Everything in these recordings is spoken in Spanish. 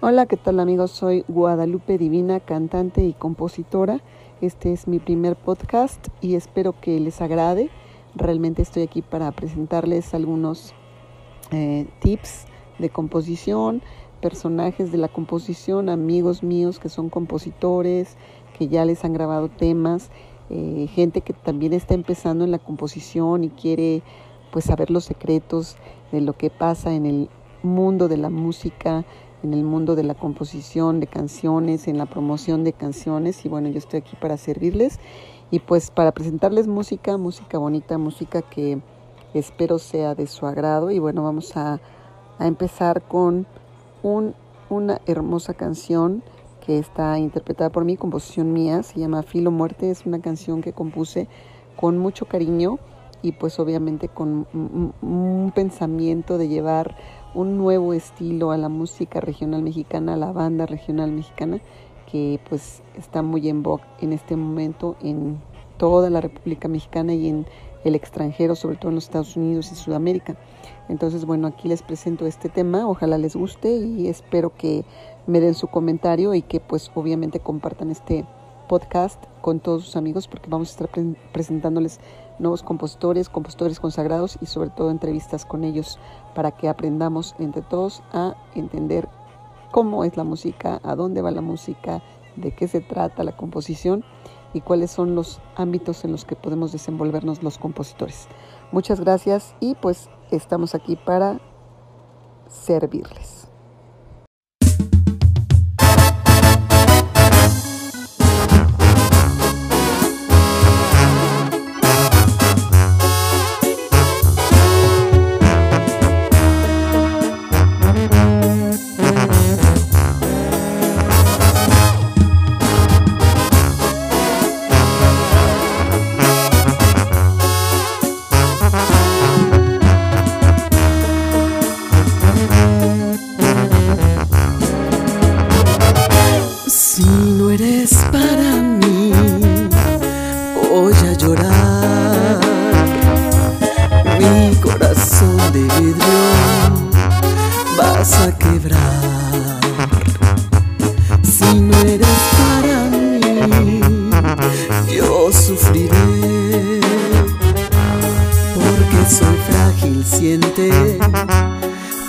Hola, ¿qué tal amigos? Soy Guadalupe Divina, cantante y compositora. Este es mi primer podcast y espero que les agrade. Realmente estoy aquí para presentarles algunos eh, tips de composición, personajes de la composición, amigos míos que son compositores, que ya les han grabado temas, eh, gente que también está empezando en la composición y quiere pues saber los secretos de lo que pasa en el mundo de la música, en el mundo de la composición de canciones, en la promoción de canciones y bueno, yo estoy aquí para servirles y pues para presentarles música, música bonita, música que espero sea de su agrado. Y bueno, vamos a, a empezar con un, una hermosa canción que está interpretada por mí, composición mía, se llama Filo Muerte, es una canción que compuse con mucho cariño y pues obviamente con un pensamiento de llevar un nuevo estilo a la música regional mexicana, a la banda regional mexicana, que pues está muy en vogue en este momento en toda la República Mexicana y en el extranjero, sobre todo en los Estados Unidos y Sudamérica. Entonces, bueno, aquí les presento este tema, ojalá les guste y espero que me den su comentario y que pues obviamente compartan este podcast con todos sus amigos porque vamos a estar pre presentándoles nuevos compositores, compositores consagrados y sobre todo entrevistas con ellos para que aprendamos entre todos a entender cómo es la música, a dónde va la música, de qué se trata la composición y cuáles son los ámbitos en los que podemos desenvolvernos los compositores. Muchas gracias y pues estamos aquí para servirles. siente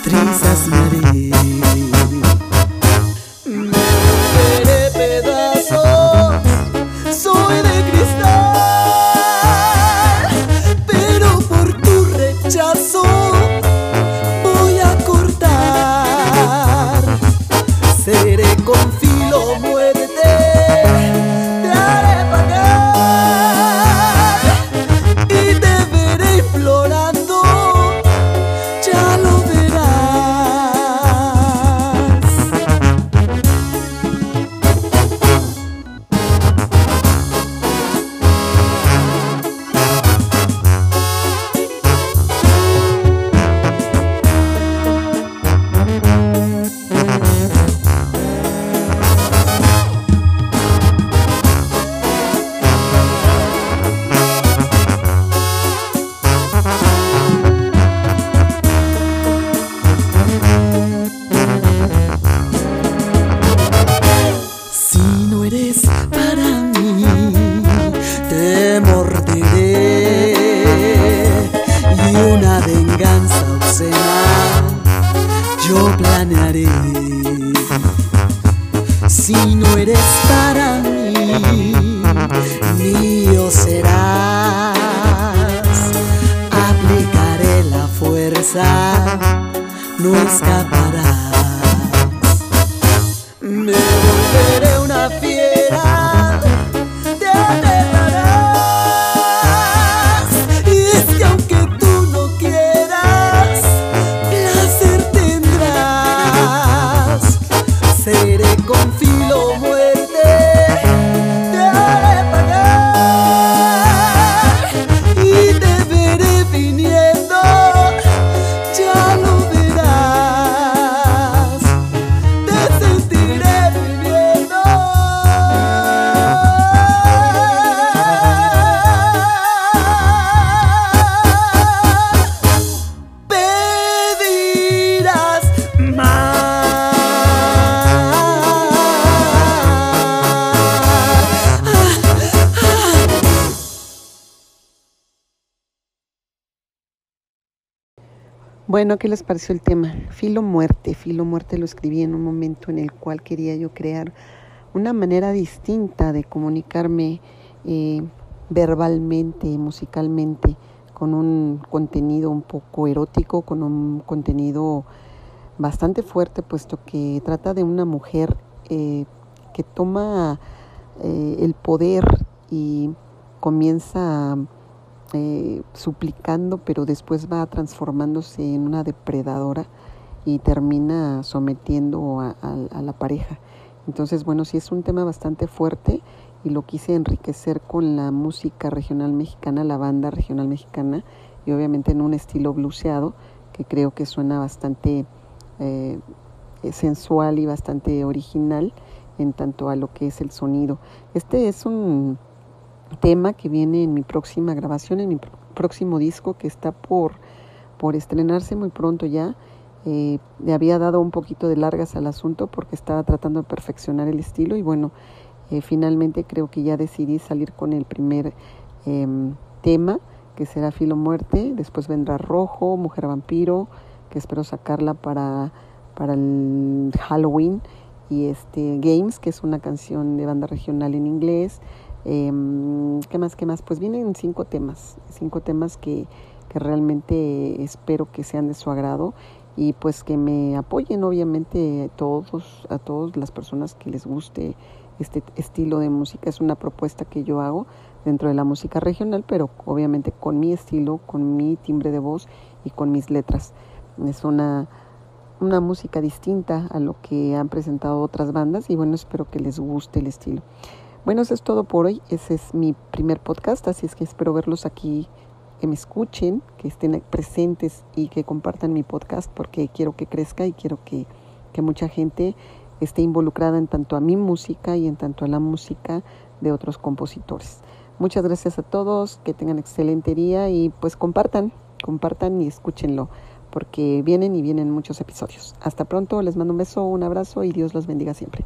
trizas mareas. Si no eres para mí, mío serás. Aplicaré la fuerza, no escaparás. Bueno, ¿qué les pareció el tema? Filo muerte. Filo muerte lo escribí en un momento en el cual quería yo crear una manera distinta de comunicarme eh, verbalmente, musicalmente, con un contenido un poco erótico, con un contenido bastante fuerte, puesto que trata de una mujer eh, que toma eh, el poder y comienza eh, suplicando, pero después va transformándose en una depredadora y termina sometiendo a, la pareja. Entonces, bueno, sí es un tema bastante fuerte y lo quise enriquecer con la música regional mexicana, la banda regional mexicana, y obviamente en un estilo bluseado que creo que suena bastante eh, sensual y bastante original en tanto a lo que es el sonido. Este es un tema que viene en mi próxima grabación, en mi próximo disco que está por, por estrenarse muy pronto ya. Eh, le había dado un poquito de largas al asunto porque estaba tratando de perfeccionar el estilo y bueno, eh, finalmente creo que ya decidí salir con el primer em, tema que será Filo Muerte, después vendrá Rojo, Mujer Vampiro, que espero sacarla para, para el Halloween y este Games, que es una canción de banda regional en inglés. Em, ¿Qué más? ¿Qué más? Pues vienen cinco temas, cinco temas que, que realmente espero que sean de su agrado y pues que me apoyen obviamente todos, a todas las personas que les guste este estilo de música. Es una propuesta que yo hago dentro de la música regional, pero obviamente con mi estilo, con mi timbre de voz y con mis letras. Es una, una música distinta a lo que han presentado otras bandas y bueno, espero que les guste el estilo. Bueno, eso es todo por hoy. Ese es mi primer podcast, así es que espero verlos aquí, que me escuchen, que estén presentes y que compartan mi podcast porque quiero que crezca y quiero que, que mucha gente esté involucrada en tanto a mi música y en tanto a la música de otros compositores. Muchas gracias a todos, que tengan excelente día y pues compartan, compartan y escúchenlo porque vienen y vienen muchos episodios. Hasta pronto, les mando un beso, un abrazo y Dios los bendiga siempre.